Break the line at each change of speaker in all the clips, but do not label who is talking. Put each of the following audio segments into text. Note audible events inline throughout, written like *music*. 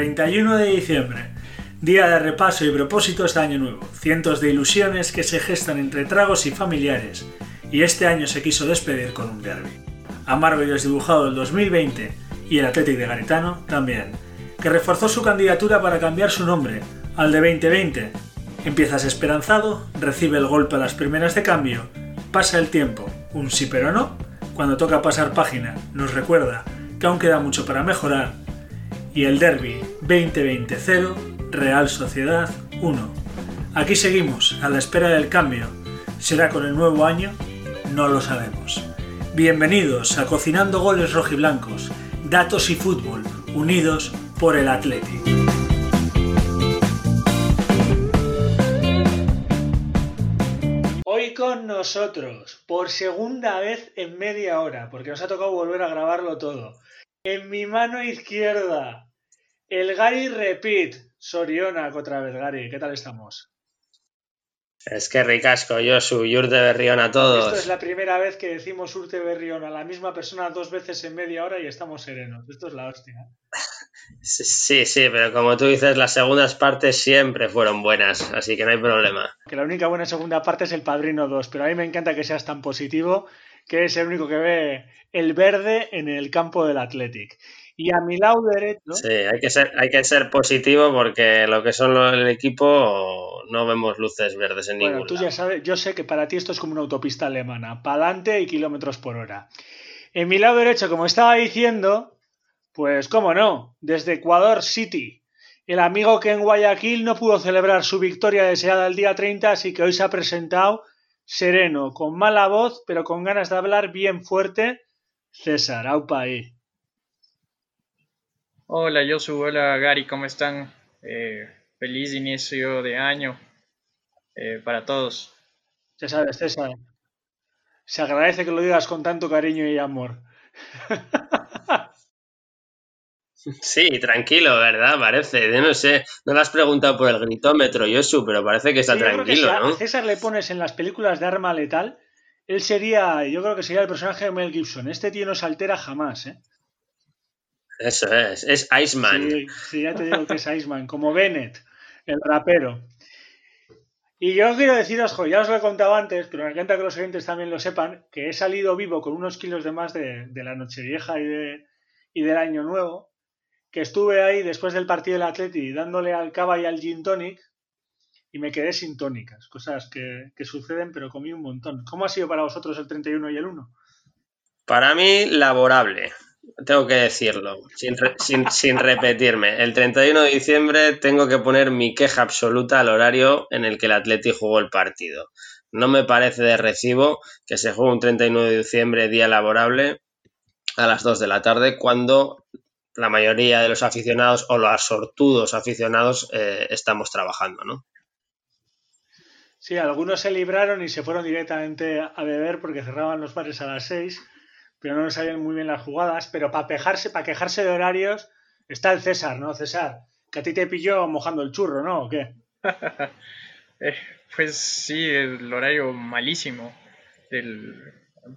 31 de diciembre, día de repaso y propósitos de Año Nuevo, cientos de ilusiones que se gestan entre tragos y familiares, y este año se quiso despedir con un derby. Amargo y desdibujado el 2020 y el Athletic de Garitano también, que reforzó su candidatura para cambiar su nombre al de 2020. Empiezas esperanzado, recibe el golpe a las primeras de cambio, pasa el tiempo, un sí pero no, cuando toca pasar página nos recuerda que aún queda mucho para mejorar, y el derby 2020-0, Real Sociedad 1. Aquí seguimos, a la espera del cambio. ¿Será con el nuevo año? No lo sabemos. Bienvenidos a Cocinando Goles Rojiblancos, Datos y Fútbol, unidos por el Athletic. Hoy con nosotros, por segunda vez en media hora, porque nos ha tocado volver a grabarlo todo. En mi mano izquierda, el Gary Repeat. Soriona otra vez, Gary. ¿Qué tal estamos?
Es que ricasco, yo soy Urte Berrión a todos.
Esto es la primera vez que decimos Urte Berrión a la misma persona dos veces en media hora y estamos serenos. Esto es la hostia. *laughs*
Sí, sí, pero como tú dices, las segundas partes siempre fueron buenas, así que no hay problema.
Que la única buena segunda parte es El Padrino 2, pero a mí me encanta que seas tan positivo que es el único que ve el verde en el campo del Athletic. Y a mi lado derecho.
Sí, hay que ser, hay que ser positivo porque lo que son el equipo no vemos luces verdes en bueno,
tú ya sabes, yo sé que para ti esto es como una autopista alemana, para adelante y kilómetros por hora. En mi lado derecho, como estaba diciendo, pues cómo no, desde Ecuador City. El amigo que en Guayaquil no pudo celebrar su victoria deseada el día 30, así que hoy se ha presentado sereno, con mala voz, pero con ganas de hablar bien fuerte. César, aupa ahí.
Hola Josu, hola Gary, ¿cómo están? Eh, feliz inicio de año eh, para todos.
Ya sabes, César, se agradece que lo digas con tanto cariño y amor. *laughs*
Sí, tranquilo, ¿verdad? Parece. Yo no sé, no le has preguntado por el gritómetro, Yosu, pero parece que está tranquilo, si
¿no? A César le pones en las películas de arma letal, él sería, yo creo que sería el personaje de Mel Gibson. Este tío no se altera jamás, ¿eh?
Eso es, es Iceman.
Sí, sí, ya te digo que es Iceman, como Bennett, el rapero. Y yo quiero deciros, jo, ya os lo he contado antes, pero me encanta que los oyentes también lo sepan, que he salido vivo con unos kilos de más de, de la Nochevieja y, de, y del Año Nuevo que estuve ahí después del partido del Atleti dándole al cava y al gin tonic y me quedé sin tónicas, cosas que, suceden, pero comí un montón. ¿Cómo ha sido para vosotros el 31 y el 1?
Para mí, laborable, tengo que decirlo, sin, repetirme. El 31 de diciembre tengo que poner mi queja absoluta al horario en el que el Atleti jugó el partido. No me parece de recibo que se juegue un 31 de diciembre, día laborable, a las 2 de la tarde, cuando la mayoría de los aficionados o los sortudos aficionados eh, estamos trabajando, ¿no?
Sí, algunos se libraron y se fueron directamente a beber porque cerraban los bares a las 6, pero no sabían muy bien las jugadas. Pero para quejarse, para quejarse de horarios está el César, ¿no? César, que a ti te pilló mojando el churro, ¿no? ¿O qué? *laughs*
Eh, pues sí, el horario malísimo.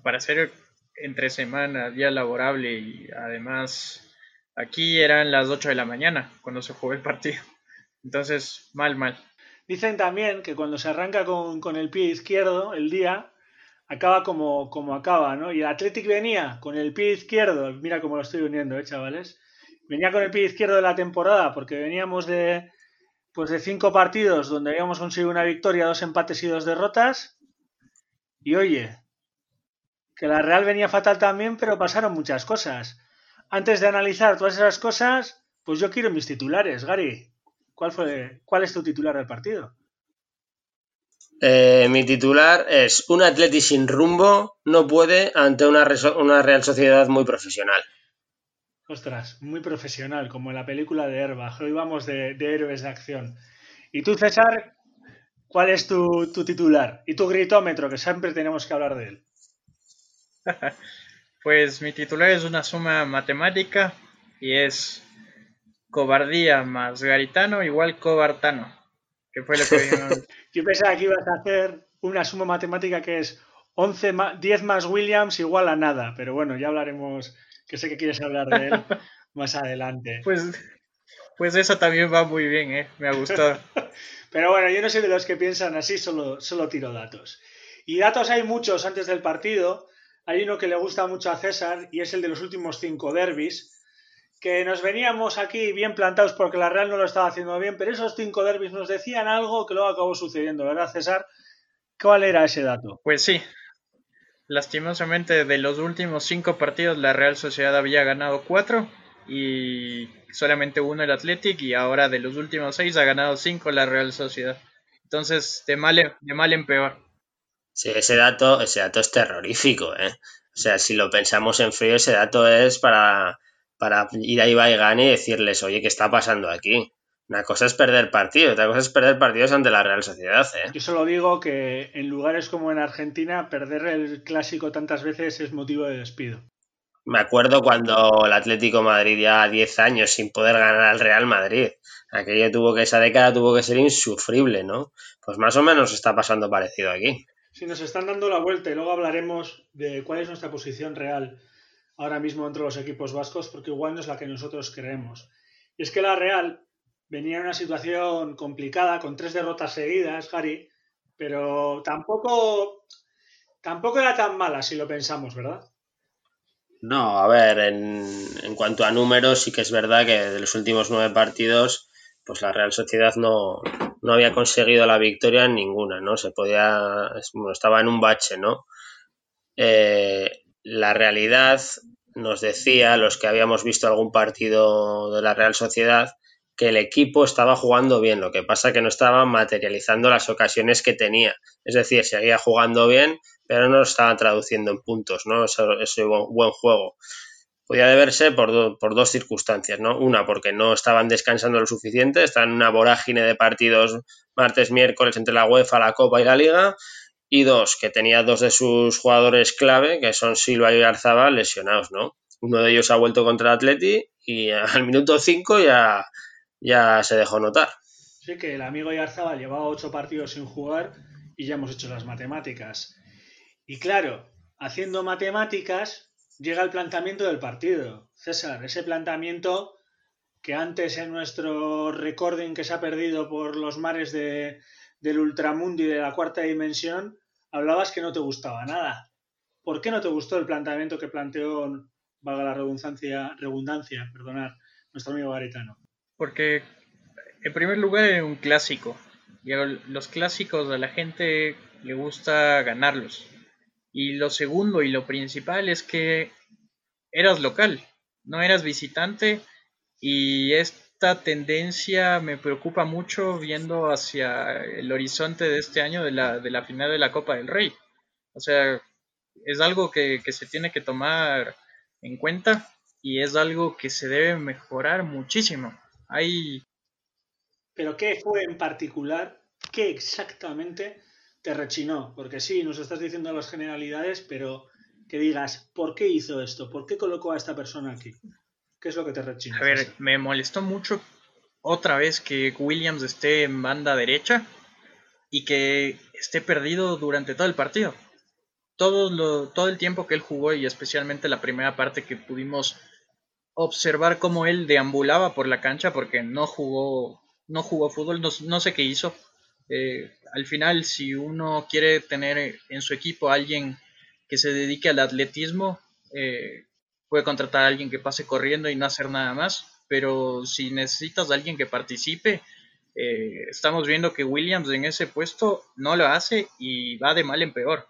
para ser entre semana, día laborable y además Aquí eran las 8 de la mañana cuando se jugó el partido. Entonces, mal, mal.
Dicen también que cuando se arranca con, el pie izquierdo, el día acaba como, como acaba, ¿no? Y el Athletic venía con el pie izquierdo, mira cómo lo estoy uniendo, ¿eh, chavales? Venía con el pie izquierdo de la temporada porque veníamos de, pues de cinco partidos donde habíamos conseguido una victoria, dos empates y dos derrotas. Y oye, que la Real venía fatal también, pero pasaron muchas cosas antes de analizar todas esas cosas, pues yo quiero mis titulares, Gary. ¿Cuál, fue, cuál es tu titular del partido?
Eh, mi titular es un Atleti sin rumbo no puede ante una, una Real Sociedad muy profesional.
Ostras, muy profesional, como en la película de Herba. Hoy vamos de, héroes de acción. ¿Y tú, César, cuál es tu, tu titular? Y tu gritómetro, que siempre tenemos que hablar de él. *laughs*
Pues mi titular es una suma matemática y es cobardía más garitano igual cobartano. Que fue lo que *laughs*
Yo pensaba que ibas a hacer una suma matemática que es 11 10 más Williams igual a nada, pero bueno, ya hablaremos, que sé que quieres hablar de él *laughs* más adelante.
Pues Pues eso también va muy bien, ¿eh? me ha gustado. *laughs*
Pero bueno, yo no soy de los que piensan así, solo, solo tiro datos. Y datos hay muchos antes del partido. Hay uno que le gusta mucho a César y es el de los últimos cinco derbis. Que nos veníamos aquí bien plantados porque la Real no lo estaba haciendo bien, pero esos cinco derbis nos decían algo que luego acabó sucediendo, ¿verdad, César? ¿Cuál era ese dato?
Pues sí. Lastimosamente, de los últimos cinco partidos, la Real Sociedad había ganado cuatro y solamente uno el Athletic y ahora de los últimos seis ha ganado cinco la Real Sociedad. Entonces, de mal, en, de mal en peor.
Sí, ese dato, ese dato es terrorífico, ¿eh? O sea, si lo pensamos en frío, ese dato es para, para ir a Ibai Gani y decirles, oye, ¿qué está pasando aquí? Una cosa es perder partidos, otra cosa es perder partidos ante la Real Sociedad. ¿eh?
Yo solo digo que en lugares como en Argentina, perder el clásico tantas veces es motivo de despido.
Me acuerdo cuando el Atlético Madrid ya 10 años sin poder ganar al Real Madrid. Aquello tuvo que, esa década tuvo que ser insufrible, ¿no? Pues más o menos está pasando parecido aquí.
Sí, nos están dando la vuelta y luego hablaremos de cuál es nuestra posición real ahora mismo entre los equipos vascos, porque igual no es la que nosotros creemos. Y es que la Real venía en una situación complicada, con tres derrotas seguidas, Gary, pero tampoco, tampoco era tan mala si lo pensamos, ¿verdad?
No, a ver, en, en, cuanto a números, sí que es verdad que de los últimos nueve partidos, pues la Real Sociedad no, no había conseguido la victoria en ninguna, ¿no? Se podía, estaba en un bache, ¿no? Eh, la realidad nos decía, los que habíamos visto algún partido de la Real Sociedad, que el equipo estaba jugando bien, lo que pasa que no estaba materializando las ocasiones que tenía. Es decir, seguía jugando bien, pero no lo estaba traduciendo en puntos, ¿no? Ese, ese buen juego. Podía deberse por, por, dos circunstancias, ¿no? Una, porque no estaban descansando lo suficiente, estaban en una vorágine de partidos martes, miércoles entre la UEFA, la Copa y la Liga. Y dos, que tenía dos de sus jugadores clave, que son Silva y Arzaba, lesionados, ¿no? Uno de ellos ha vuelto contra el Atleti y *laughs* al minuto 5 ya, ya se dejó notar.
Sí, que el amigo Yarzabal llevaba ocho partidos sin jugar y ya hemos hecho las matemáticas. Y claro, haciendo matemáticas llega el planteamiento del partido. César, ese planteamiento que antes en nuestro recording que se ha perdido por los mares de, del ultramundo y de la cuarta dimensión, hablabas que no te gustaba nada. ¿Por qué no te gustó el planteamiento que planteó, valga la redundancia, redundancia perdonar, nuestro amigo Garitano?
Porque, en primer lugar, era un clásico. Y los clásicos a la gente le gusta ganarlos. Y lo segundo y lo principal es que eras local, no eras visitante. Y esta tendencia me preocupa mucho viendo hacia el horizonte de este año de la, de la final de la Copa del Rey. O sea, es algo que, que se tiene que tomar en cuenta y es algo que se debe mejorar muchísimo. Hay...
Pero ¿qué fue en particular? ¿Qué exactamente te rechinó? Porque sí, nos estás diciendo las generalidades, pero que digas, ¿por qué hizo esto? ¿Por qué colocó a esta persona aquí? ¿Qué es lo que te rechinó?
A ver, me molestó mucho otra vez que Williams esté en banda derecha y que esté perdido durante todo el partido. Todo, lo, todo el tiempo que él jugó y especialmente la primera parte que pudimos observar cómo él deambulaba por la cancha porque no jugó, no jugó fútbol, no, sé qué hizo. Eh, al final, si uno quiere tener en su equipo a alguien que se dedique al atletismo, eh, puede contratar a alguien que pase corriendo y no hacer nada más. Pero si necesitas a alguien que participe, eh, estamos viendo que Williams en ese puesto no lo hace y va de mal en peor.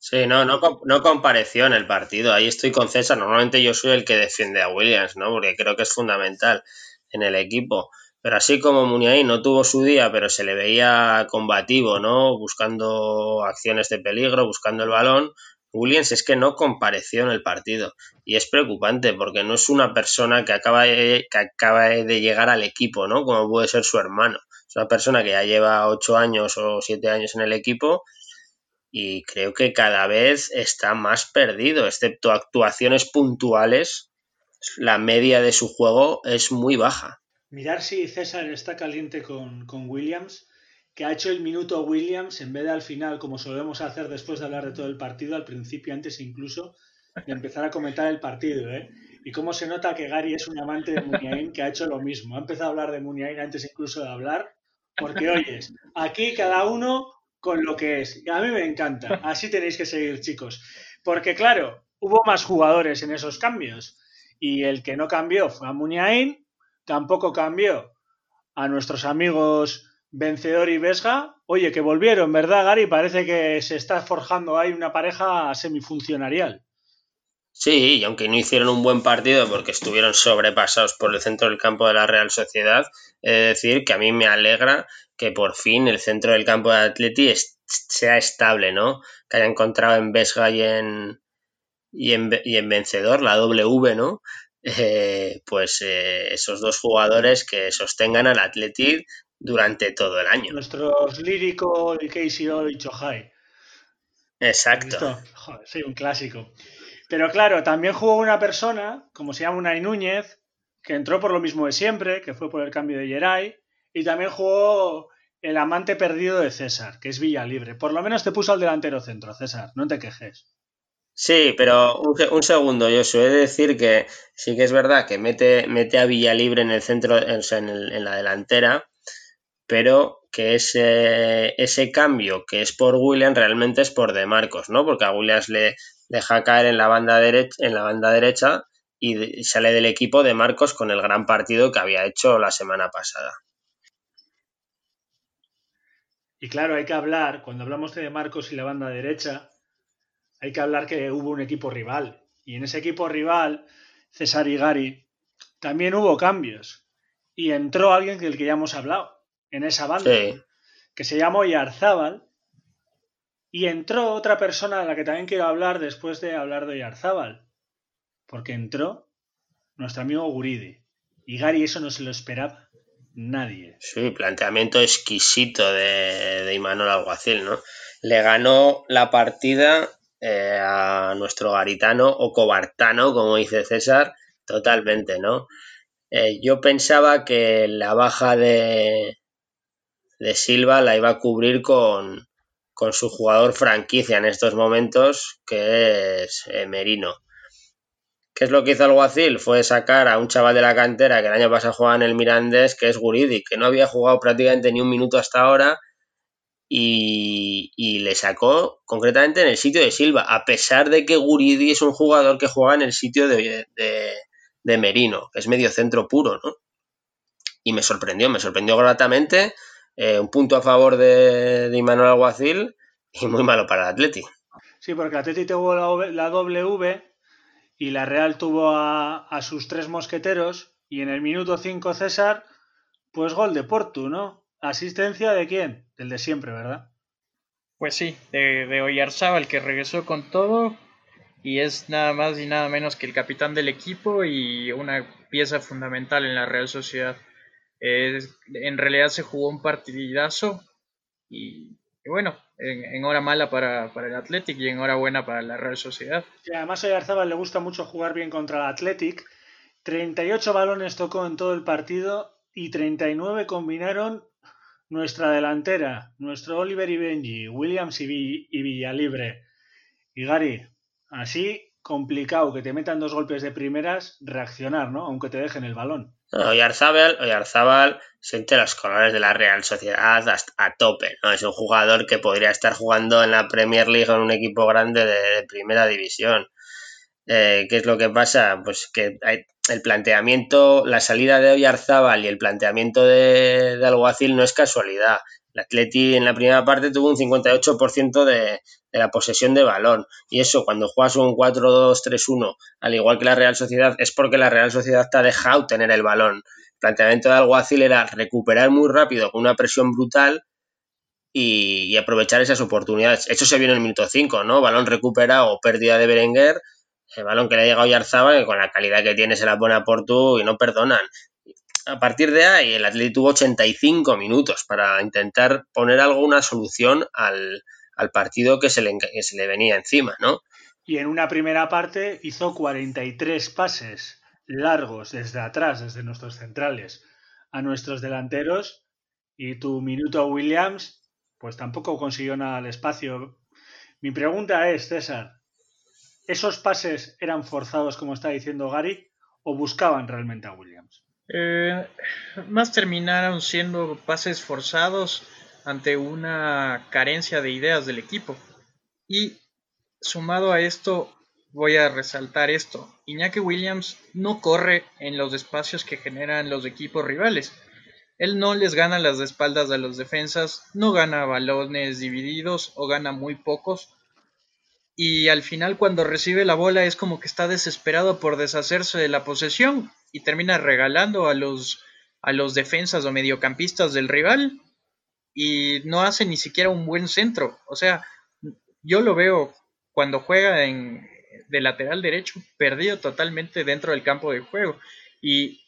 Sí, no, no, no compareció en el partido. Ahí estoy con César. Normalmente yo soy el que defiende a Williams, ¿no? Porque creo que es fundamental en el equipo. Pero así como Muniain no tuvo su día, pero se le veía combativo, ¿no? Buscando acciones de peligro, buscando el balón. Williams es que no compareció en el partido. Y es preocupante porque no es una persona que acaba de, que acaba de llegar al equipo, ¿no? Como puede ser su hermano. Es una persona que ya lleva ocho años o siete años en el equipo y creo que cada vez está más perdido, excepto actuaciones puntuales. La media de su juego es muy baja.
Mirar si César está caliente con, con Williams, que ha hecho el minuto Williams en vez de al final, como solemos hacer después de hablar de todo el partido, al principio, antes incluso de empezar a comentar el partido. ¿eh? Y cómo se nota que Gary es un amante de Muniain que ha hecho lo mismo. Ha empezado a hablar de Muniain antes incluso de hablar. Porque oyes, aquí cada uno con lo que es. A mí me encanta. Así tenéis que seguir, chicos. Porque claro, hubo más jugadores en esos cambios. Y el que no cambió fue a Muniain, tampoco cambió a nuestros amigos Vencedor y Vesga. Oye, que volvieron, ¿verdad, Gary? Parece que se está forjando ahí una pareja semifuncionarial.
Sí, y aunque no hicieron un buen partido porque estuvieron sobrepasados por el centro del campo de la Real Sociedad, he de decir que a mí me alegra que por fin el centro del campo de Atleti sea estable, ¿no? Que haya encontrado en Vesga y en, y en, Vencedor la W, ¿no? Eh, pues eh, esos dos jugadores que sostengan al Atleti durante todo el año.
Nuestros lírico y Casey y Chohai.
Exacto.
sí, un clásico. Pero claro, también jugó una persona, como se llama Unai Núñez, que entró por lo mismo de siempre, que fue por el cambio de Geray, y también jugó el amante perdido de César, que es Villalibre. Por lo menos te puso al delantero centro, César, no te quejes.
Sí, pero un, segundo, yo de decir que sí que es verdad que mete, mete a Villalibre en el centro, en, en la delantera, pero que ese, ese cambio que es por William realmente es por De Marcos, ¿no? Porque a Williams le deja caer en la banda derecha, en la banda derecha y sale del equipo de Marcos con el gran partido que había hecho la semana pasada.
Y claro, hay que hablar, cuando hablamos de Marcos y la banda derecha, hay que hablar que hubo un equipo rival. Y en ese equipo rival, César y Gary, también hubo cambios. Y entró alguien del que ya hemos hablado, en esa banda, que se llamó Yarzábal, y entró otra persona de la que también quiero hablar después de hablar de Yarzábal, porque entró nuestro amigo Guridi, y Gary eso no se lo esperaba nadie.
Sí, planteamiento exquisito de, de Imanol Alguacil, ¿no? Le ganó la partida eh, a nuestro garitano o cobartano, como dice César, totalmente, ¿no? Eh, yo pensaba que la baja de, de Silva la iba a cubrir con, con su jugador franquicia en estos momentos, que es eh, Merino. ¿Qué es lo que hizo Alguacil? Fue sacar a un chaval de la cantera que el año pasado jugaba en el Mirandés, que es Guridi, que no había jugado prácticamente ni un minuto hasta ahora y, le sacó concretamente en el sitio de Silva, a pesar de que Guridi es un jugador que juega en el sitio de, de Merino, que es medio centro puro, ¿no? Y me sorprendió, me sorprendió gratamente eh, un punto a favor de, de Imanuel Alguacil y muy malo para el Atleti.
Sí, porque el Atleti tuvo la, W y la Real tuvo a, sus tres mosqueteros y en el minuto 5 César, pues gol de Portu, ¿no? ¿Asistencia de quién? Del de siempre, ¿verdad?
Pues sí, de, de el que regresó con todo y es nada más y nada menos que el capitán del equipo y una pieza fundamental en la Real Sociedad en realidad se jugó un partidazo y, bueno, en, hora mala para, el Athletic y en hora buena para la Real Sociedad.
Y además a Arzabal le gusta mucho jugar bien contra el Athletic. 38 balones tocó en todo el partido y 39 combinaron nuestra delantera, nuestro Oliver y Benji, Williams y, y Villalibre. Y Gary, así complicado que te metan dos golpes de primeras, reaccionar, ¿no? Aunque te dejen el balón.
Oyarzábal, Oyarzábal siente los colores de la Real Sociedad a tope, ¿no? Es un jugador que podría estar jugando en la Premier League en un equipo grande de, primera división. Eh, ¿Qué es lo que pasa? Pues que el planteamiento, la salida de Oyarzábal y el planteamiento de Alguacil no es casualidad. El Atleti en la primera parte tuvo un 58% de, de la posesión de balón. Y eso, cuando juegas un 4-2-3-1, al igual que la Real Sociedad, es porque la Real Sociedad te ha dejado tener el balón. El planteamiento de Alguacil era recuperar muy rápido con una presión brutal y, aprovechar esas oportunidades. Eso se vio en el minuto 5, ¿no? Balón recuperado, pérdida de Berenguer, el balón que le ha llegado Yarzaba, que con la calidad que tiene se la pone a Portu y no perdonan. A partir de ahí, el Atlético tuvo 85 minutos para intentar poner alguna solución al, al partido que se, le, se le venía encima, ¿no?
Y en una primera parte hizo 43 pases largos desde atrás, desde nuestros centrales, a nuestros delanteros y tu minuto Williams, pues tampoco consiguió nada al espacio. Mi pregunta es, César, ¿esos pases eran forzados como está diciendo Gary o buscaban realmente a Williams?
Eh, más terminaron siendo pases forzados ante una carencia de ideas del equipo. Y sumado a esto, voy a resaltar esto. Iñaki Williams no corre en los espacios que generan los equipos rivales. Él no les gana las espaldas a los defensas, no gana balones divididos o gana muy pocos. Y al final cuando recibe la bola es como que está desesperado por deshacerse de la posesión y termina regalando a los, a los defensas o mediocampistas del rival y no hace ni siquiera un buen centro. O sea, yo lo veo cuando juega en, de lateral derecho, perdido totalmente dentro del campo de juego. Y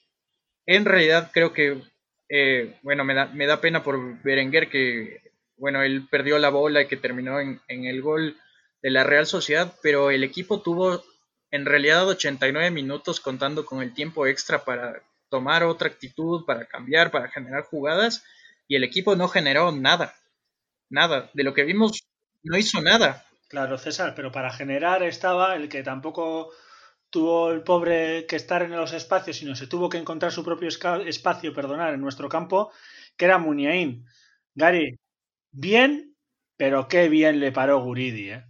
en realidad creo que, eh, bueno, me da, me da pena por Berenguer que, bueno, él perdió la bola y que terminó en, en el gol de la Real Sociedad, pero el equipo tuvo en realidad 89 minutos contando con el tiempo extra para tomar otra actitud, para cambiar, para generar jugadas, y el equipo no generó nada, nada, de lo que vimos no hizo nada.
Claro, César, pero para generar estaba el que tampoco tuvo el pobre que estar en los espacios, sino se tuvo que encontrar su propio espacio, perdonar, en nuestro campo, que era Muniain. Gary, bien, pero qué bien le paró Guridi, ¿eh?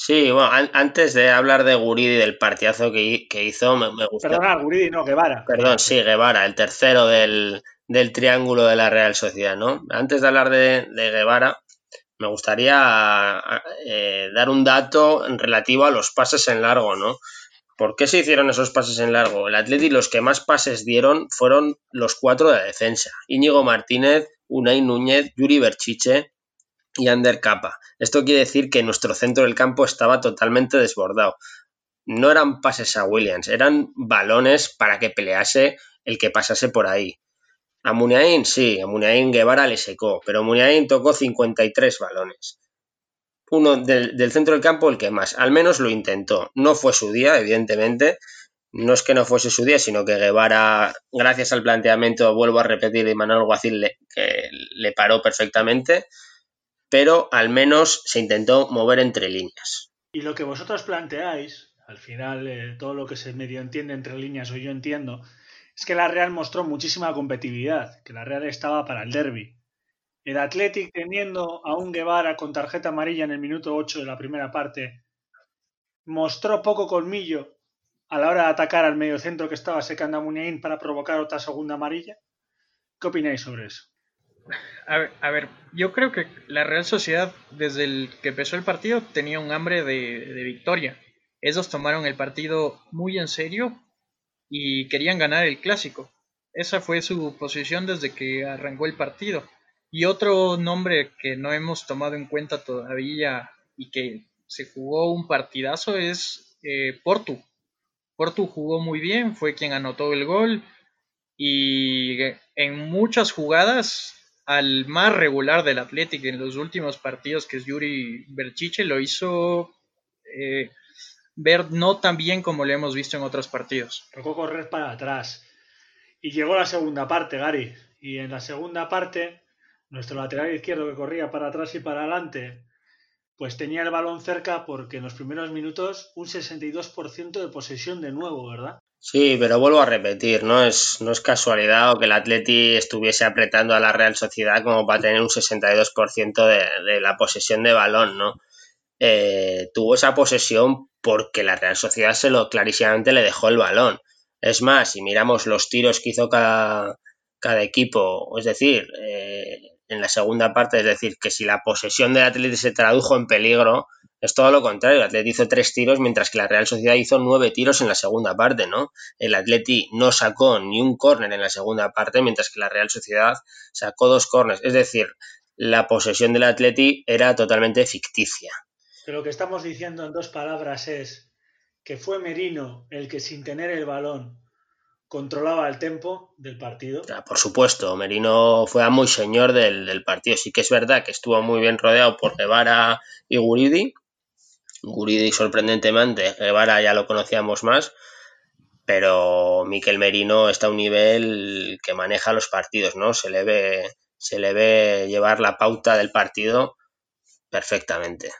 Sí, bueno, antes de hablar de Guridi, del partidazo que, hizo, me, me gustó.
Perdona, Guridi, no, Guevara.
Perdón, sí, Guevara, el tercero del, triángulo de la Real Sociedad, ¿no? Antes de hablar de, de Guevara, me gustaría eh, dar un dato relativo a los pases en largo, ¿no? ¿Por qué se hicieron esos pases en largo? El Atleti los que más pases dieron fueron los cuatro de defensa. Íñigo Martínez, Unai Núñez, Yuri Berchiche y Ander Capa. Esto quiere decir que nuestro centro del campo estaba totalmente desbordado. No eran pases a Williams, eran balones para que pelease el que pasase por ahí. A Muniain sí, a Muniain Guevara le secó, pero Muniain tocó 53 balones. Uno del, centro del campo el que más, al menos lo intentó. No fue su día, evidentemente. No es que no fuese su día, sino que Guevara, gracias al planteamiento, vuelvo a repetir, de Manuel Guacil que le paró perfectamente, pero al menos se intentó mover entre líneas.
Y lo que vosotros planteáis, al final eh, todo lo que se medio entiende entre líneas o yo entiendo, es que la Real mostró muchísima competitividad, que la Real estaba para el derby. El Athletic teniendo a un Guevara con tarjeta amarilla en el minuto 8 de la primera parte, mostró poco colmillo a la hora de atacar al mediocentro que estaba secando a Muniain para provocar otra segunda amarilla. ¿Qué opináis sobre eso?
A ver, yo creo que la Real Sociedad, desde el que empezó el partido, tenía un hambre de, victoria. Ellos tomaron el partido muy en serio y querían ganar el clásico. Esa fue su posición desde que arrancó el partido. Y otro nombre que no hemos tomado en cuenta todavía y que se jugó un partidazo es eh, Portu. Portu jugó muy bien, fue quien anotó el gol y en muchas jugadas al más regular del Atlético en los últimos partidos que es Yuri Berchiche lo hizo eh, ver no tan bien como lo hemos visto en otros partidos.
Tocó correr para atrás. Y llegó la segunda parte, Gary. Y en la segunda parte, nuestro lateral izquierdo que corría para atrás y para adelante, pues tenía el balón cerca porque en los primeros minutos un 62% de posesión de nuevo, ¿verdad?
Sí, pero vuelvo a repetir, no es, no es casualidad o que el Atleti estuviese apretando a la Real Sociedad como para tener un 62% de, de la posesión de balón, ¿no? Eh, tuvo esa posesión porque la Real Sociedad se lo clarísimamente le dejó el balón. Es más, si miramos los tiros que hizo cada, cada equipo, es decir, eh, en la segunda parte, es decir, que si la posesión del Atleti se tradujo en peligro, es todo lo contrario. El Atleti hizo tres tiros, mientras que la Real Sociedad hizo nueve tiros en la segunda parte, ¿no? El Atleti no sacó ni un córner en la segunda parte, mientras que la Real Sociedad sacó dos córneres. Es decir, la posesión del Atleti era totalmente ficticia
lo que estamos diciendo en dos palabras es que fue Merino el que sin tener el balón controlaba el tempo del partido.
por supuesto, Merino fue a muy señor del, partido. Sí que es verdad que estuvo muy bien rodeado por Guevara y Guridi. Guridi sorprendentemente, Guevara ya lo conocíamos más, pero Miquel Merino está a un nivel que maneja los partidos, ¿no? Se le ve, se le ve llevar la pauta del partido perfectamente.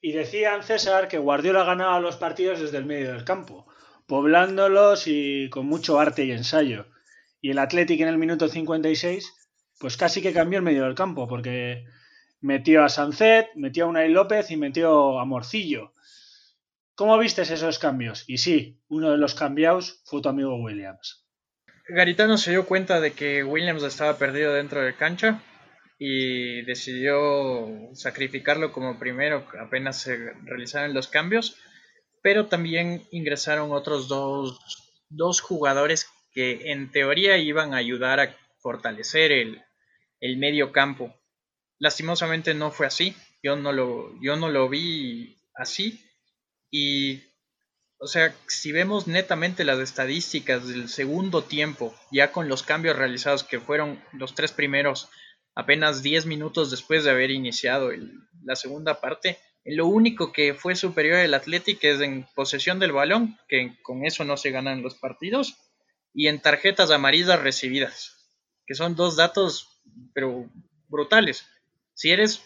Y decían César que Guardiola ganaba los partidos desde el medio del campo. poblándolos y con mucho arte y ensayo. Y el Athletic en el minuto 56, pues casi que cambió el medio del campo, porque metió a Sancet, metió a Unai López y metió a Morcillo. ¿Cómo vistes esos cambios? Y sí, uno de los cambiados fue tu amigo Williams.
Garitano se dio cuenta de que Williams estaba perdido dentro de cancha y decidió sacrificarlo como primero apenas se realizaron los cambios, pero también ingresaron otros dos, dos jugadores que en teoría iban a ayudar a fortalecer el, el medio campo. Lastimosamente no fue así, yo no lo, yo no lo vi así y o sea, si vemos netamente las estadísticas del segundo tiempo, ya con los cambios realizados que fueron los tres primeros apenas 10 minutos después de haber iniciado la segunda parte, lo único que fue superior el Athletic es en posesión del balón, que con eso no se ganan los partidos, y en tarjetas amarillas recibidas, que son dos datos pero brutales. Si eres,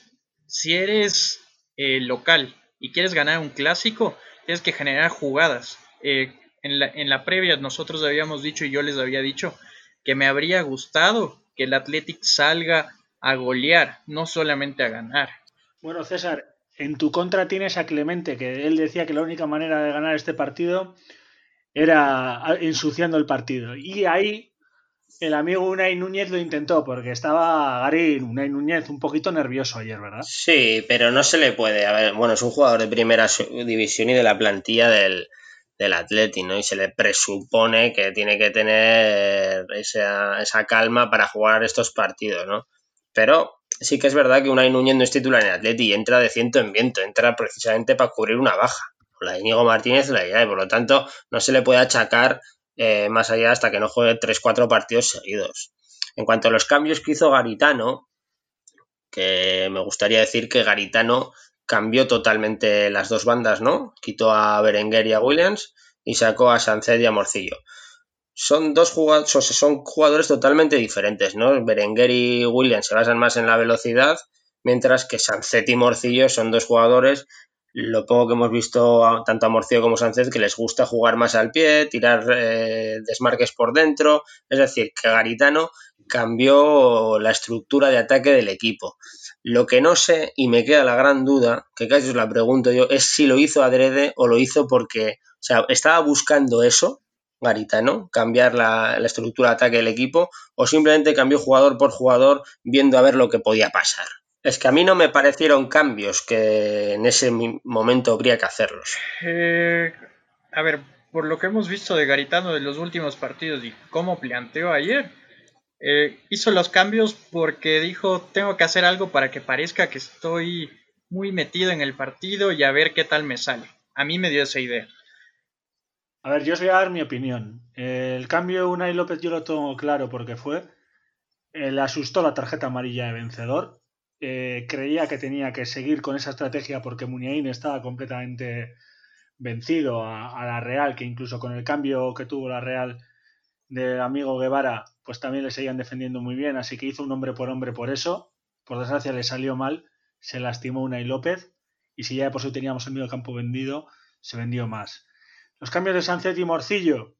si eres eh, local y quieres ganar un clásico, tienes que generar jugadas. Eh, en, la, en la previa nosotros habíamos dicho y yo les había dicho que me habría gustado que el Athletic salga a golear, no solamente a ganar.
Bueno, César, en tu contra tienes a Clemente, que él decía que la única manera de ganar este partido era ensuciando el partido. Y ahí el amigo Unai Núñez lo intentó, porque estaba Gary Unai Núñez un poquito nervioso ayer, ¿verdad?
Sí, pero no se le puede. A ver, bueno, es un jugador de primera división y de la plantilla del, del ¿no? Y se le presupone que tiene que tener esa, esa calma para jugar estos partidos, ¿no? Pero sí que es verdad que Unai Núñez no es titular en Atleti y entra de ciento en viento, entra precisamente para cubrir una baja. La de Íñigo Martínez la idea, y por lo tanto no se le puede achacar eh, más allá hasta que no juegue 3-4 partidos seguidos. En cuanto a los cambios que hizo Garitano, que me gustaría decir que Garitano cambió totalmente las dos bandas, ¿no? Quitó a Berenguer y a Williams y sacó a Sanced y a Morcillo son dos jugadores, son jugadores totalmente diferentes, ¿no? Berenguer y Williams se basan más en la velocidad, mientras que Sancet y Morcillo son dos jugadores, lo poco que hemos visto tanto a Morcillo como a Sancet, que les gusta jugar más al pie, tirar eh, desmarques por dentro, es decir, que Garitano cambió la estructura de ataque del equipo. Lo que no sé, y me queda la gran duda, que casi os la pregunto yo, es si lo hizo adrede o lo hizo porque, o sea, estaba buscando eso, Garitano, cambiar la, estructura de ataque del equipo o simplemente cambió jugador por jugador viendo a ver lo que podía pasar. Es que a mí no me parecieron cambios que en ese momento habría que hacerlos.
Eh, a ver, por lo que hemos visto de Garitano de los últimos partidos y cómo planteó ayer, eh, hizo los cambios porque dijo tengo que hacer algo para que parezca que estoy muy metido en el partido y a ver qué tal me sale. A mí me dio esa idea.
A ver, yo os voy a dar mi opinión. El cambio de Unai López yo lo tengo claro porque fue. Eh, le asustó la tarjeta amarilla de vencedor. Eh, creía que tenía que seguir con esa estrategia porque Muniain estaba completamente vencido a, la Real, que incluso con el cambio que tuvo la Real de amigo Guevara, pues también le seguían defendiendo muy bien, así que hizo un hombre por hombre por eso. Por desgracia le salió mal, se lastimó Unai López, y si ya de por sí teníamos el medio campo vendido, se vendió más. Los cambios de Sancet y Morcillo.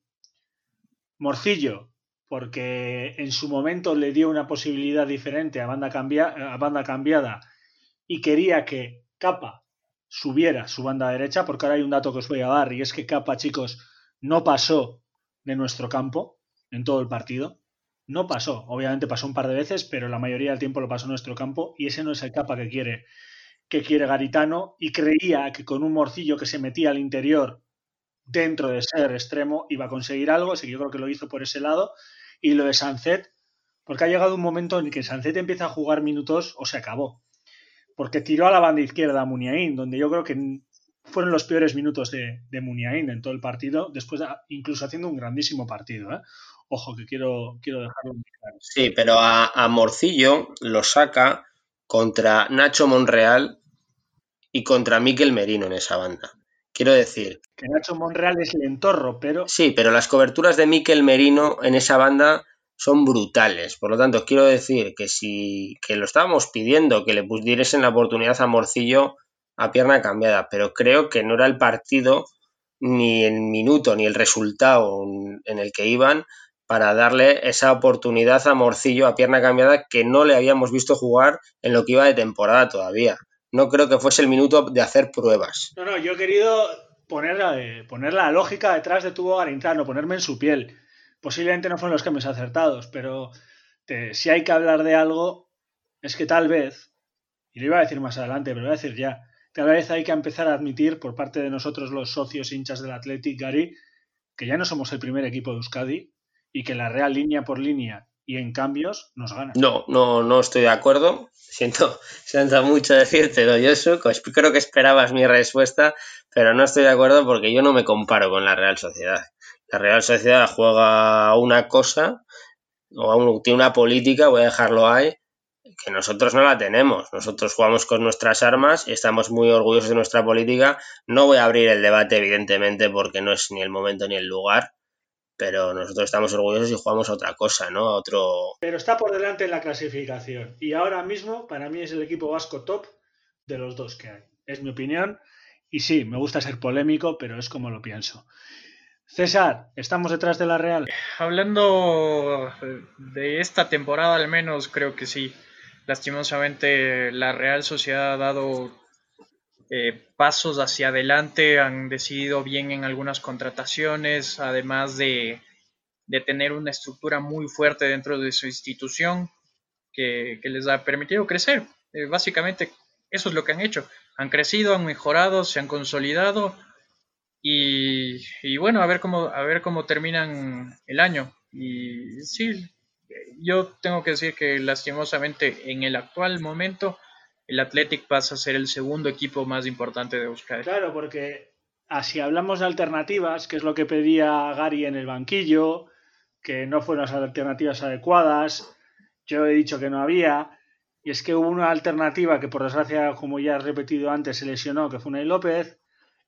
Morcillo, porque en su momento le dio una posibilidad diferente a banda, a banda cambiada y quería que Capa subiera su banda derecha, porque ahora hay un dato que os voy a dar, y es que Capa, chicos, no pasó de nuestro campo en todo el partido. No pasó, obviamente pasó un par de veces, pero la mayoría del tiempo lo pasó en nuestro campo y ese no es el capa que quiere, que quiere Garitano y creía que con un morcillo que se metía al interior dentro de ser extremo iba a conseguir algo, así que yo creo que lo hizo por ese lado. Y lo de Sancet, porque ha llegado un momento en que Sancet empieza a jugar minutos o se acabó. Porque tiró a la banda izquierda a Muniain, donde yo creo que fueron los peores minutos de, de en todo el partido, después incluso haciendo un grandísimo partido. ¿eh? Ojo, que quiero, quiero dejarlo claro.
Sí, pero a, a Morcillo lo saca contra Nacho Monreal y contra Miquel Merino en esa banda. Quiero decir.
Que Nacho Monreal es lentorro, pero.
Sí, pero las coberturas de Miquel Merino en esa banda son brutales. Por lo tanto, quiero decir que si que lo estábamos pidiendo que le pudiesen la oportunidad a Morcillo a pierna cambiada, pero creo que no era el partido ni el minuto ni el resultado en el que iban para darle esa oportunidad a Morcillo a pierna cambiada que no le habíamos visto jugar en lo que iba de temporada todavía. No creo que fuese el minuto de hacer pruebas.
No, no, yo he querido poner, eh, poner la lógica detrás de Tubo Garintano, ponerme en su piel. Posiblemente no fueron los cambios acertados, pero si hay que hablar de algo, es que tal vez, y lo iba a decir más adelante, pero lo voy a decir ya, tal vez hay que empezar a admitir por parte de nosotros los socios hinchas del Athletic Gary que ya no somos el primer equipo de Euskadi y que la Real línea por línea y en cambios nos gana.
No, no, no estoy de acuerdo. *laughs* Siento, siento mucho decírtelo, Josu. Creo que esperabas mi respuesta, pero no estoy de acuerdo porque yo no me comparo con la Real Sociedad. La Real Sociedad juega una cosa o tiene una política, voy a dejarlo ahí, que nosotros no la tenemos. Nosotros jugamos con nuestras armas estamos muy orgullosos de nuestra política. No voy a abrir el debate, evidentemente, porque no es ni el momento ni el lugar, pero nosotros estamos orgullosos y jugamos a otra cosa, ¿no? A otro...
Pero está por delante en la clasificación y ahora mismo para mí es el equipo vasco top de los dos que hay. Es mi opinión y sí, me gusta ser polémico, pero es como lo pienso. César, ¿estamos detrás de la Real?
Hablando de esta temporada al menos, creo que sí. Lastimosamente la Real Sociedad ha dado eh, pasos hacia adelante, han decidido bien en algunas contrataciones, además de, tener una estructura muy fuerte dentro de su institución que, les ha permitido crecer. Eh, básicamente eso es lo que han hecho. Han crecido, han mejorado, se han consolidado y, y bueno, a ver cómo, a ver cómo terminan el año. Y sí, yo tengo que decir que lastimosamente en el actual momento el Athletic pasa a ser el segundo equipo más importante de Euskadi.
Claro, porque así hablamos de alternativas, que es lo que pedía Gary en el banquillo, que no fueron las alternativas adecuadas, yo he dicho que no había, y es que hubo una alternativa que por desgracia, como ya he repetido antes, se lesionó, que fue Unai López,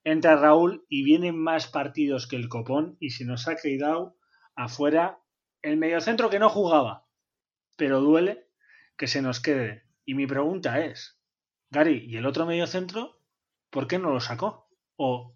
entra Raúl y vienen más partidos que el copón y se nos ha quedado afuera el mediocentro que no jugaba, pero duele que se nos quede y mi pregunta es, Gary, ¿y el otro medio centro? ¿Por qué no lo sacó? ¿O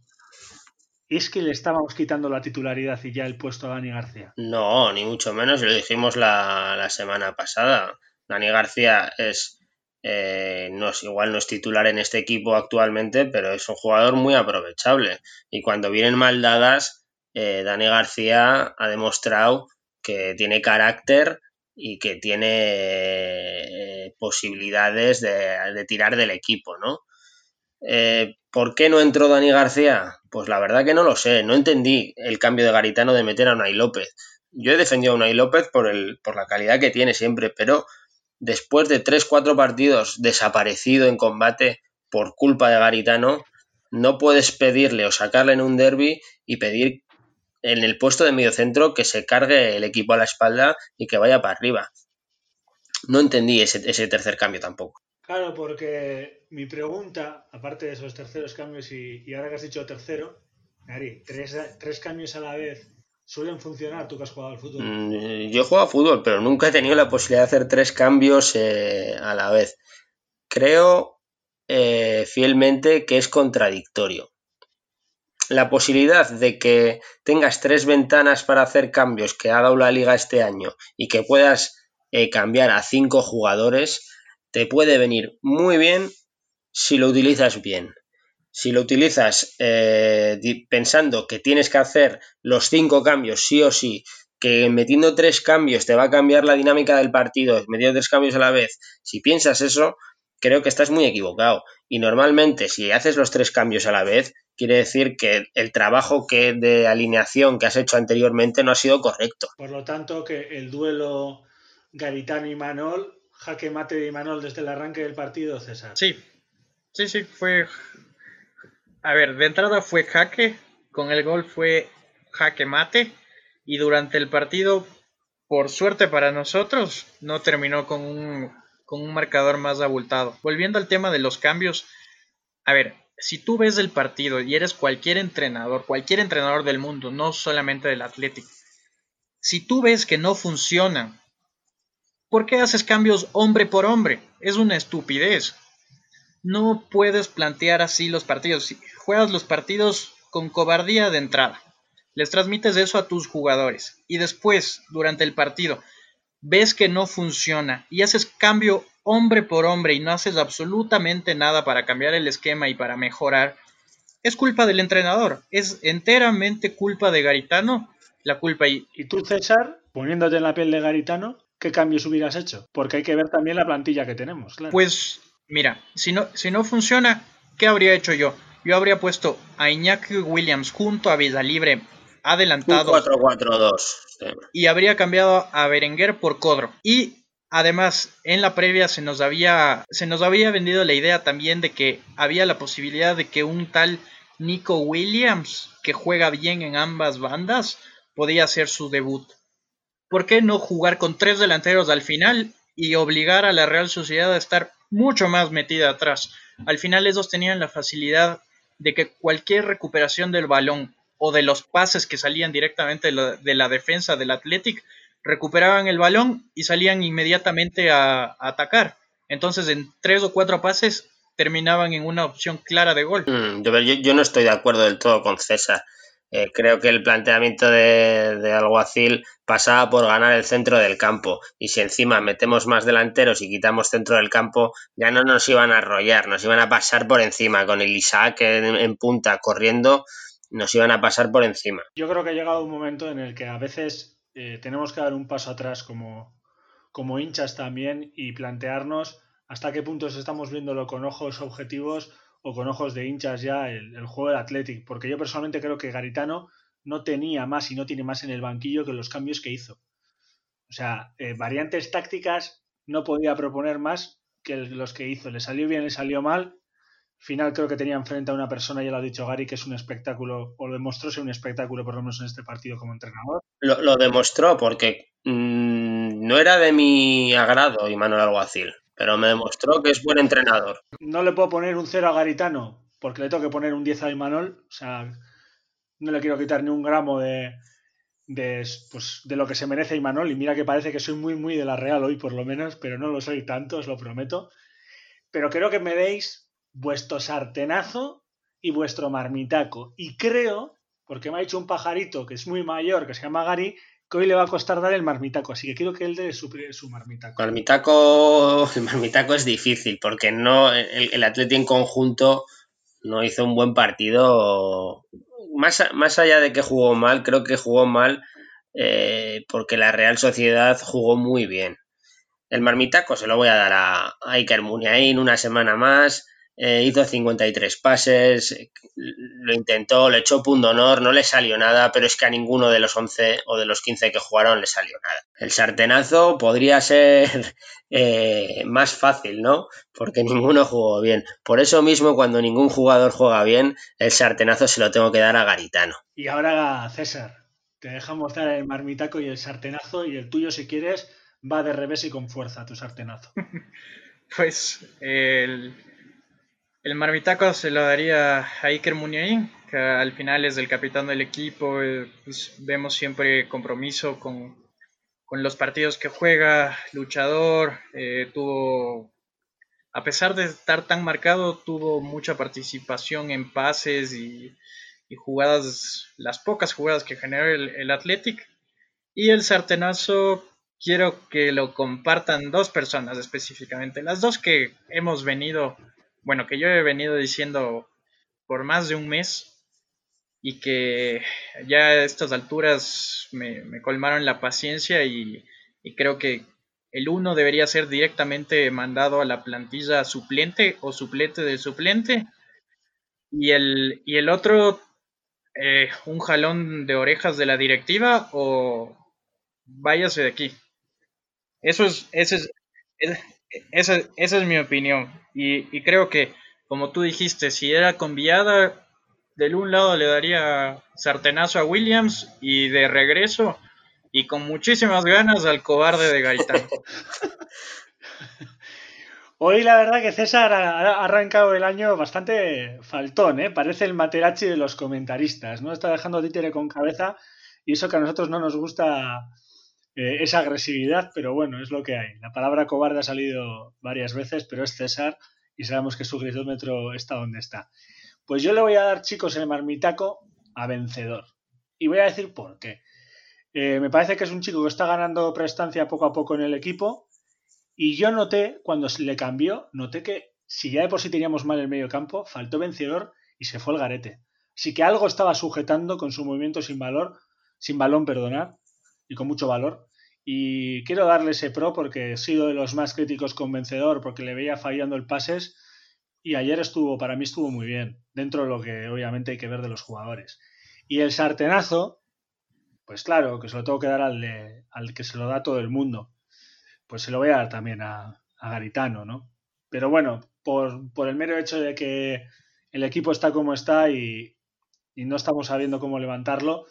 es que le estábamos quitando la titularidad y ya el puesto a Dani García?
No, ni mucho menos, lo dijimos la, semana pasada. Dani García es, eh, no es, igual no es titular en este equipo actualmente, pero es un jugador muy aprovechable. Y cuando vienen mal dadas, eh, Dani García ha demostrado que tiene carácter y que tiene posibilidades de, tirar del equipo, ¿no? Eh, ¿Por qué no entró Dani García? Pues la verdad que no lo sé, no entendí el cambio de Garitano de meter a Unai López. Yo he defendido a Unai López por, el, por la calidad que tiene siempre, pero después de 3-4 partidos desaparecido en combate por culpa de Garitano, no puedes pedirle o sacarle en un derby y pedir en el puesto de medio centro que se cargue el equipo a la espalda y que vaya para arriba. No entendí ese, tercer cambio tampoco.
Claro, porque mi pregunta, aparte de esos terceros cambios y, ahora que has dicho tercero, Ari, tres, cambios a la vez suelen funcionar tú que has jugado al fútbol.
Mm, yo he jugado al fútbol, pero nunca he tenido la posibilidad de hacer tres cambios eh, a la vez. Creo eh, fielmente que es contradictorio la posibilidad de que tengas tres ventanas para hacer cambios que ha dado la liga este año y que puedas eh, cambiar a cinco jugadores, te puede venir muy bien si lo utilizas bien. Si lo utilizas eh, pensando que tienes que hacer los cinco cambios sí o sí, que metiendo tres cambios te va a cambiar la dinámica del partido, metiendo tres cambios a la vez, si piensas eso, creo que estás muy equivocado. Y normalmente, si haces los tres cambios a la vez, quiere decir que el trabajo que de alineación que has hecho anteriormente no ha sido correcto.
Por lo tanto, que el duelo Garitano y Manol, jaque mate de Manol desde el arranque del partido, César.
Sí, sí, sí, fue. A ver, de entrada fue jaque, con el gol fue jaque mate, y durante el partido, por suerte para nosotros, no terminó con un con un marcador más abultado. Volviendo al tema de los cambios, a ver, si tú ves el partido y eres cualquier entrenador, cualquier entrenador del mundo, no solamente del Atlético, si tú ves que no funciona, ¿por qué haces cambios hombre por hombre? Es una estupidez. No puedes plantear así los partidos. Si juegas los partidos con cobardía de entrada. Les transmites eso a tus jugadores y después, durante el partido, ves que no funciona y haces cambio hombre por hombre y no haces absolutamente nada para cambiar el esquema y para mejorar, es culpa del entrenador, es enteramente culpa de Garitano la culpa. Y,
y tú, César, poniéndote en la piel de Garitano, ¿qué cambios hubieras hecho? Porque hay que ver también la plantilla que tenemos. Claro.
Pues mira, si no, si no funciona, ¿qué habría hecho yo? Yo habría puesto a Iñaki Williams junto a Libre adelantado.
4-4-2.
Y habría cambiado a Berenguer por Codro. Y Además, en la previa se nos había se nos había vendido la idea también de que había la posibilidad de que un tal Nico Williams, que juega bien en ambas bandas, podía hacer su debut. ¿Por qué no jugar con tres delanteros al final y obligar a la Real Sociedad a estar mucho más metida atrás? Al final esos tenían la facilidad de que cualquier recuperación del balón o de los pases que salían directamente de la, de la defensa del Athletic recuperaban el balón y salían inmediatamente a, atacar. Entonces, en tres o cuatro pases terminaban en una opción clara de gol.
Mm, yo, no estoy de acuerdo del todo con César. Eh, creo que el planteamiento de, Alguacil pasaba por ganar el centro del campo y si encima metemos más delanteros y quitamos centro del campo ya no nos iban a arrollar, nos iban a pasar por encima con el Isaac en punta corriendo, nos iban a pasar por encima.
Yo creo que ha llegado un momento en el que a veces eh, tenemos que dar un paso atrás como, como hinchas también y plantearnos hasta qué puntos estamos viéndolo con ojos objetivos o con ojos de hinchas ya el, juego del Athletic. Porque yo personalmente creo que Garitano no tenía más y no tiene más en el banquillo que los cambios que hizo. O sea, eh, variantes tácticas no podía proponer más que los que hizo. Le salió bien, le salió mal final creo que tenía enfrente a una persona, ya lo ha dicho Gary, que es un espectáculo, o lo demostró ser un espectáculo por lo menos en este partido como entrenador.
Lo, demostró porque mm, no era de mi agrado Manuel Alguacil, pero me demostró que es buen entrenador.
No le puedo poner un cero a Garitano, porque le tengo que poner un 10 a Imanol, o sea, no le quiero quitar ni un gramo de, de, pues, de lo que se merece Imanol, y mira que parece que soy muy, muy de la Real hoy por lo menos, pero no lo soy tanto, os lo prometo. Pero creo que me deis vuestro sartenazo y vuestro marmitaco. Y creo, porque me ha dicho un pajarito que es muy mayor, que se llama Gary, hoy le va a costar dar el marmitaco. Así que quiero que él dé su, su marmitaco.
Marmitaco, *laughs* el marmitaco es difícil, porque no el, el en conjunto no hizo un buen partido. Más, más allá de que jugó mal, creo que jugó mal eh, porque la Real Sociedad jugó muy bien. El marmitaco se lo voy a dar a, a Iker Muniain una semana más eh, hizo 53 pases, lo intentó, le echó punto honor, no le salió nada, pero es que a ninguno de los 11 o de los 15 que jugaron le salió nada. El sartenazo podría ser *laughs* eh, más fácil, ¿no? Porque *laughs* ninguno jugó bien. Por eso mismo, cuando ningún jugador juega bien, el sartenazo se lo tengo que dar a Garitano.
Y ahora, César, te dejamos dar el marmitaco y el sartenazo, y el tuyo, si quieres, va de revés y con fuerza tu sartenazo. *laughs*
pues el el marmitaco se lo daría a Iker Muniain, que al final es el capitán del equipo. Eh, pues vemos siempre compromiso con, los partidos que juega, luchador. Eh, tuvo, a pesar de estar tan marcado, tuvo mucha participación en pases y, jugadas, las pocas jugadas que generó el, el Athletic. Y el sartenazo quiero que lo compartan dos personas específicamente, las dos que hemos venido bueno, que yo he venido diciendo por más de un mes y que ya a estas alturas me, colmaron la paciencia y, creo que el uno debería ser directamente mandado a la plantilla suplente o suplente del suplente y el, y el otro eh, un jalón de orejas de la directiva o váyase de aquí. Eso es, es, esa, esa es mi opinión. Y, creo que, como tú dijiste, si era con Viada, del un lado le daría sartenazo a Williams y de regreso y con muchísimas ganas al cobarde de Gaitán. *laughs*
Hoy la verdad que César ha arrancado el año bastante faltón, ¿eh? Parece el materachi de los comentaristas, ¿no? Está dejando títere con cabeza y eso que a nosotros no nos gusta eh, esa agresividad, pero bueno, es lo que hay. La palabra cobarde ha salido varias veces, pero es César y sabemos que su gritómetro está donde está. Pues yo le voy a dar, chicos, el marmitaco a vencedor. Y voy a decir por qué. Eh, me parece que es un chico que está ganando prestancia poco a poco en el equipo. Y yo noté, cuando le cambió, noté que si ya de por sí teníamos mal el medio campo, faltó vencedor y se fue el garete. Así que algo estaba sujetando con su movimiento sin valor, sin balón, perdonar, y con mucho valor. Y quiero darle ese pro porque he sido de los más críticos con vencedor, porque le veía fallando el pases. Y ayer estuvo, para mí estuvo muy bien, dentro de lo que obviamente hay que ver de los jugadores. Y el sartenazo, pues claro, que se lo tengo que dar al, al que se lo da todo el mundo. Pues se lo voy a dar también a, Garitano, ¿no? Pero bueno, por, por, el mero hecho de que el equipo está como está y, y, no estamos sabiendo cómo levantarlo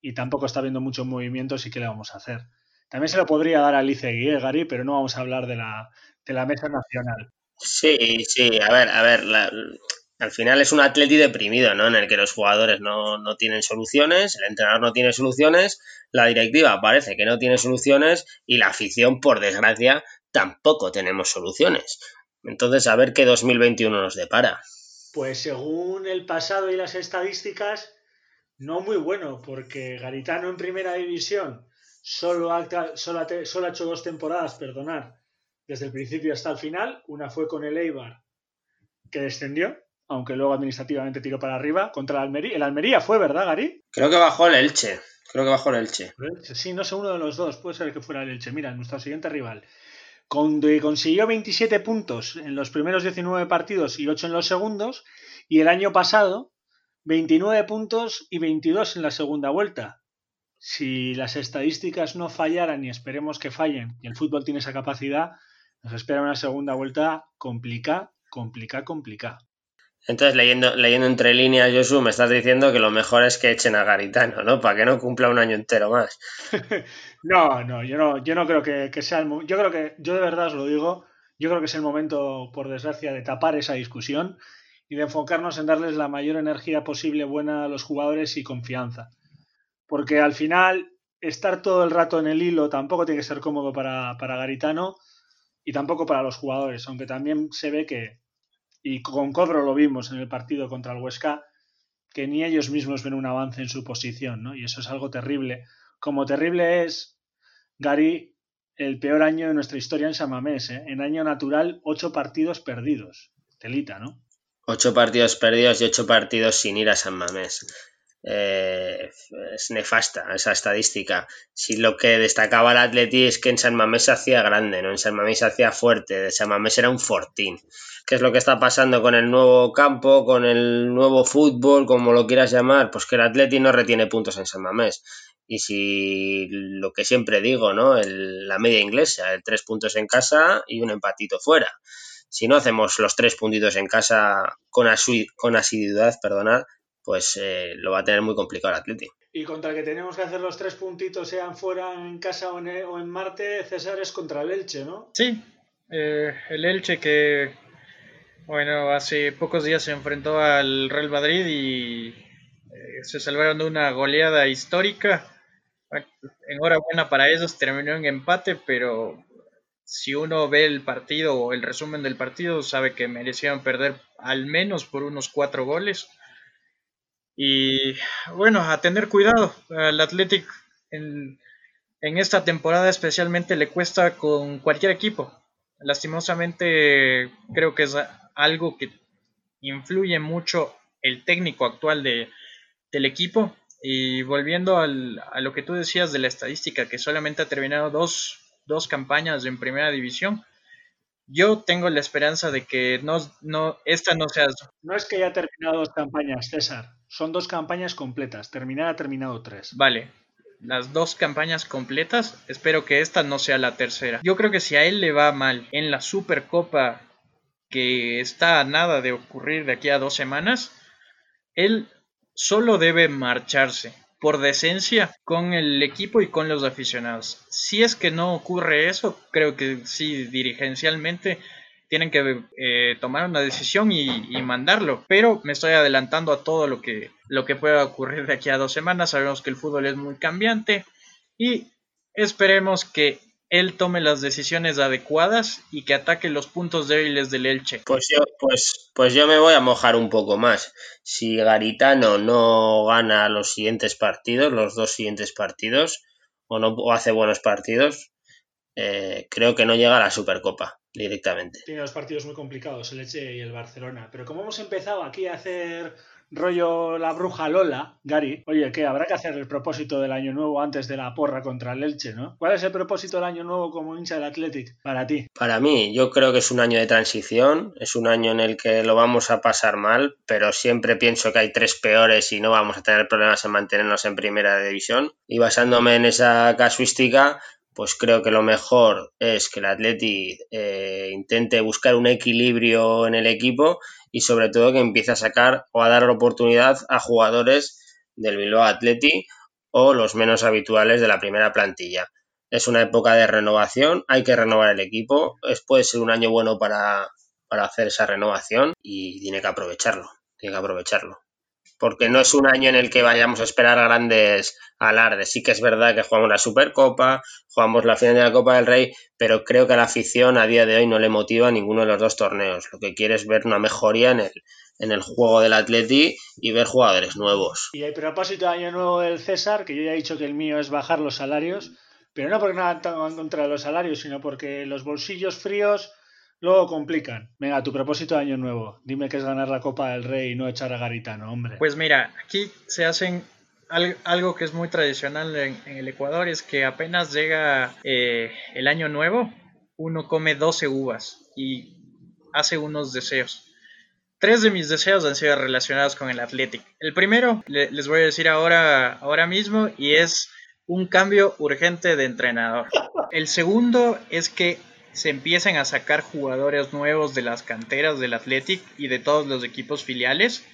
y tampoco está habiendo muchos movimientos y qué le vamos a hacer. También se lo podría dar a Licegui, ¿eh, Gary, pero no vamos a hablar de la, de la mesa nacional.
Sí, sí, a ver, a ver, la, al final es un atleti deprimido, ¿no? En el que los jugadores no, no, tienen soluciones, el entrenador no tiene soluciones, la directiva parece que no tiene soluciones y la afición, por desgracia, tampoco tenemos soluciones. Entonces, a ver qué 2021 nos depara.
Pues según el pasado y las estadísticas, no muy bueno, porque Garitano en primera división solo ha, solo solo ha hecho dos temporadas, perdonar, desde el principio hasta el final. Una fue con el Eibar, que descendió, aunque luego administrativamente tiró para arriba, contra el Almería. El Almería fue, ¿verdad, Gary?
Creo que bajó el Elche. Creo que bajó el Elche.
Sí, no sé uno de los dos. Puede ser que fuera el Elche. Mira, nuestro siguiente rival. consiguió 27 puntos en los primeros 19 partidos y 8 en los segundos. Y el año pasado, 29 puntos y 22 en la segunda vuelta. Si las estadísticas no fallaran y esperemos que fallen, y el fútbol tiene esa capacidad, nos espera una segunda vuelta complicada, complicada, complicada.
Entonces, leyendo, leyendo entre líneas, Josu, me estás diciendo que lo mejor es que echen a Garitano, ¿no? Para que no cumpla un año entero más. *laughs*
no, no, yo no, yo no creo que, sea el Yo creo que, yo de verdad os lo digo, yo creo que es el momento, por desgracia, de tapar esa discusión y de enfocarnos en darles la mayor energía posible buena a los jugadores y confianza. Porque al final, estar todo el rato en el hilo tampoco tiene que ser cómodo para, para Garitano y tampoco para los jugadores, aunque también se ve que, y con Cobro lo vimos en el partido contra el Huesca, que ni ellos mismos ven un avance en su posición, ¿no? Y eso es algo terrible. Como terrible es, Gary, el peor año de nuestra historia en Samamés, ¿eh? En año natural, ocho partidos perdidos. Telita, ¿no?
Ocho partidos perdidos y ocho partidos sin ir a San Mamés. Eh, es nefasta esa estadística. Si lo que destacaba el Atleti es que en San Mamés se hacía grande, ¿no? En San Mamés se hacía fuerte, San Mamés era un fortín. ¿Qué es lo que está pasando con el nuevo campo, con el nuevo fútbol, como lo quieras llamar? Pues que el Atleti no retiene puntos en San Mamés. Y si lo que siempre digo, ¿no? la media inglesa, el tres puntos en casa y un empatito fuera. Si no hacemos los tres puntitos en casa con, con asiduidad, perdonad, pues eh, lo va a tener muy complicado el Atlético.
Y contra el que tenemos que hacer los tres puntitos, sean fuera en casa o en, Marte, César es contra el Elche, ¿no?
Sí, eh, el Elche que, bueno, hace pocos días se enfrentó al Real Madrid y eh, se salvaron de una goleada histórica. enhorabuena para ellos, terminó en empate, pero si uno ve el partido o el resumen del partido, sabe que merecían perder al menos por unos cuatro goles. Y bueno, a tener cuidado. Al Athletic en, esta temporada especialmente le cuesta con cualquier equipo. Lastimosamente creo que es algo que influye mucho el técnico actual de, del equipo. Y volviendo a lo que tú decías de la estadística, que solamente ha terminado dos, dos campañas en primera división, yo tengo la esperanza de que no, no, esta no sea...
No es que haya terminado dos campañas, César. Son dos campañas completas. Terminar ha terminado tres.
Vale. Las dos campañas completas. Espero que esta no sea la tercera. Yo creo que si a él le va mal en la Supercopa que está a nada de ocurrir de aquí a dos semanas, él solo debe marcharse por decencia con el equipo y con los aficionados. Si es que no ocurre eso, creo que sí, dirigencialmente tienen que eh, tomar una decisión y, mandarlo. Pero me estoy adelantando a todo lo que, lo que pueda ocurrir de aquí a dos semanas. Sabemos que el fútbol es muy cambiante y esperemos que él tome las decisiones adecuadas y que ataque los puntos débiles del Elche.
Pues yo, pues, pues yo me voy a mojar un poco más. Si Garitano no gana los siguientes partidos, los dos siguientes partidos, o no o hace buenos partidos, eh, creo que no llega a la Supercopa directamente.
Tiene dos partidos muy complicados, el Elche y el Barcelona. Pero como hemos empezado aquí a hacer rollo la bruja Lola, Gary, oye, que habrá que hacer el propósito del año nuevo antes de la porra contra el Elche, ¿no? ¿Cuál es el propósito del año nuevo como hincha del Athletic para ti?
Para mí, yo creo que es un año de transición, es un año en el que lo vamos a pasar mal, pero siempre pienso que hay tres peores y no vamos a tener problemas en mantenernos en primera división. Y basándome en esa casuística, pues creo que lo mejor es que el Atleti eh, intente buscar un equilibrio en el equipo y sobre todo que empiece a sacar o a dar oportunidad a jugadores del Bilbao Atleti o los menos habituales de la primera plantilla. Es una época de renovación, hay que renovar el equipo, es, puede ser un año bueno para, para hacer esa renovación y tiene que aprovecharlo, tiene que aprovecharlo porque no es un año en el que vayamos a esperar grandes alardes. Sí que es verdad que jugamos la Supercopa, jugamos la final de la Copa del Rey, pero creo que a la afición a día de hoy no le motiva ninguno de los dos torneos. Lo que quiere es ver una mejoría en el, en el juego del Atleti y ver jugadores nuevos.
Y el propósito de año nuevo del César, que yo ya he dicho que el mío es bajar los salarios, pero no porque nada contra de los salarios, sino porque los bolsillos fríos Luego complican. Venga, tu propósito de año nuevo. Dime que es ganar la Copa del Rey y no echar a Garitano, hombre.
Pues mira, aquí se hacen algo que es muy tradicional en, el Ecuador, es que apenas llega eh, el año nuevo, uno come 12 uvas y hace unos deseos. Tres de mis deseos han sido relacionados con el Athletic. El primero, les voy a decir ahora, ahora mismo, y es un cambio urgente de entrenador. El segundo es que se empiecen a sacar jugadores nuevos de las canteras del Athletic y de todos los equipos filiales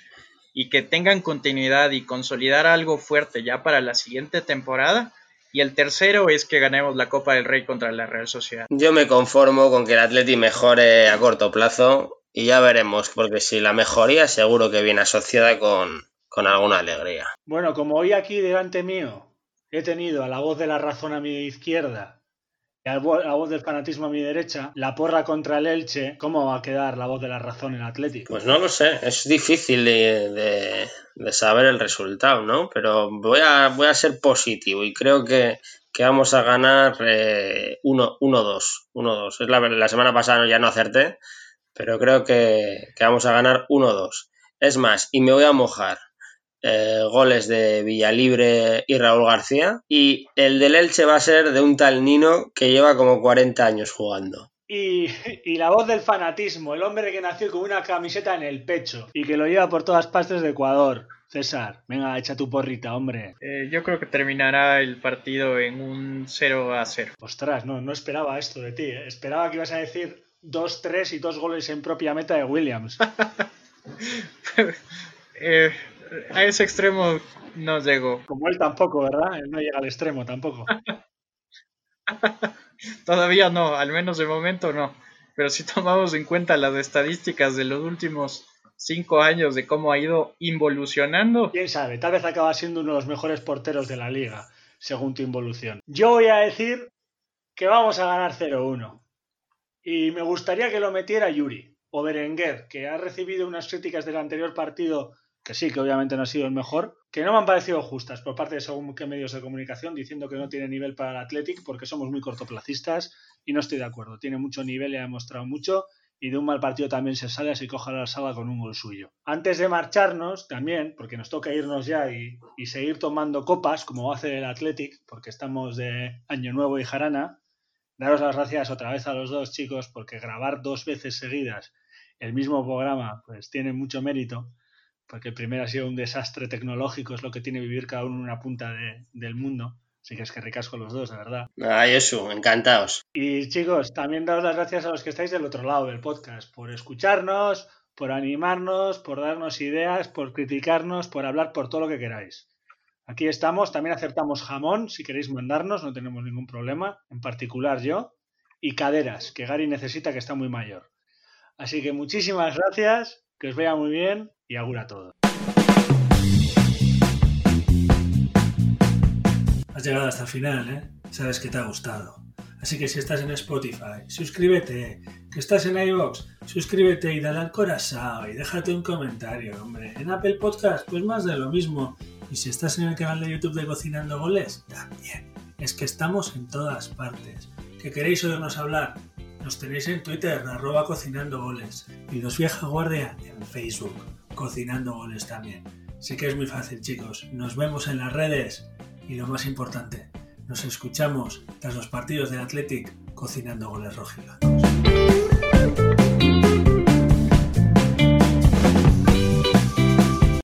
y que tengan continuidad y consolidar algo fuerte ya para la siguiente temporada. Y el tercero es que ganemos la Copa del Rey contra la Real Sociedad.
Yo me conformo con que el Athletic mejore a corto plazo y ya veremos, porque si la mejoría seguro que viene asociada con, con alguna alegría.
Bueno, como hoy aquí delante mío he tenido a la voz de la razón a mi izquierda la voz del fanatismo a mi derecha, la porra contra el Elche, ¿cómo va a quedar la voz de la razón en Atlético?
Pues no lo sé, es difícil de, saber el resultado, ¿no? Pero voy a, voy a ser positivo y creo que, vamos a ganar 1-2. Eh, 1-2. La, la, semana pasada ya no acerté, pero creo que, que vamos a ganar 1-2. Es más, y me voy a mojar. Eh, goles de Villalibre y Raúl García. Y el del Elche va a ser de un tal Nino que lleva como 40 años jugando.
Y, la voz del fanatismo, el hombre que nació con una camiseta en el pecho y que lo lleva por todas partes de Ecuador. César, venga, echa tu porrita, hombre.
Eh, yo creo que terminará el partido en un 0 a 0.
Ostras, no, no esperaba esto de ti. ¿eh? Esperaba que ibas a decir 2-3 y dos goles en propia meta de Williams. *laughs*
eh, a ese extremo no llegó.
Como él tampoco, ¿verdad? Él no llega al extremo tampoco. *laughs*
Todavía no, al menos de momento no. Pero si tomamos en cuenta las estadísticas de los últimos cinco años de cómo ha ido involucionando.
Quién sabe, tal vez acaba siendo uno de los mejores porteros de la liga, según tu involución. Yo voy a decir que vamos a ganar 0-1. Y me gustaría que lo metiera Yuri o Berenguer, que ha recibido unas críticas del anterior partido que sí, que obviamente no ha sido el mejor, que no me han parecido justas por parte de según qué medios de comunicación, diciendo que no tiene nivel para el Athletic porque somos muy cortoplacistas y no estoy de acuerdo. Tiene mucho nivel y ha demostrado mucho y de un mal partido también se sale, así ojalá la sala con un gol suyo. Antes de marcharnos, también, porque nos toca irnos ya y, y seguir tomando copas, como hace el Athletic, porque estamos de Año Nuevo y Jarana, daros las gracias otra vez a los dos chicos, porque grabar dos veces seguidas el mismo programa, pues tiene mucho mérito porque el primero ha sido un desastre tecnológico, es lo que tiene vivir cada uno en una punta del mundo. Así que es que ricasco los dos, de verdad.
Ay, eso, encantados.
Y chicos, también daros las gracias a los que estáis del otro lado del podcast, por escucharnos, por animarnos, por darnos ideas, por criticarnos, por hablar por todo lo que queráis. Aquí estamos, también acertamos jamón, si queréis mandarnos, no tenemos ningún problema, en particular yo, y caderas, que Gary necesita, que está muy mayor. Así que muchísimas gracias, que os vea muy bien y augura todo. Has llegado hasta el final, ¿eh? Sabes que te ha gustado. Así que si estás en Spotify, suscríbete. Que estás en iVoox, suscríbete y dale al corazón y déjate un comentario, hombre. En Apple Podcast, pues más de lo mismo. Y si estás en el canal de YouTube de Cocinando Goles, también. Es que estamos en todas partes. ¿Que queréis oírnos hablar? Nos tenéis en Twitter, arroba cocinando goles. Y los vieja guardia en Facebook, cocinando goles también. Sí que es muy fácil, chicos. Nos vemos en las redes. Y lo más importante, nos escuchamos tras los partidos del Athletic cocinando goles rojiblancos.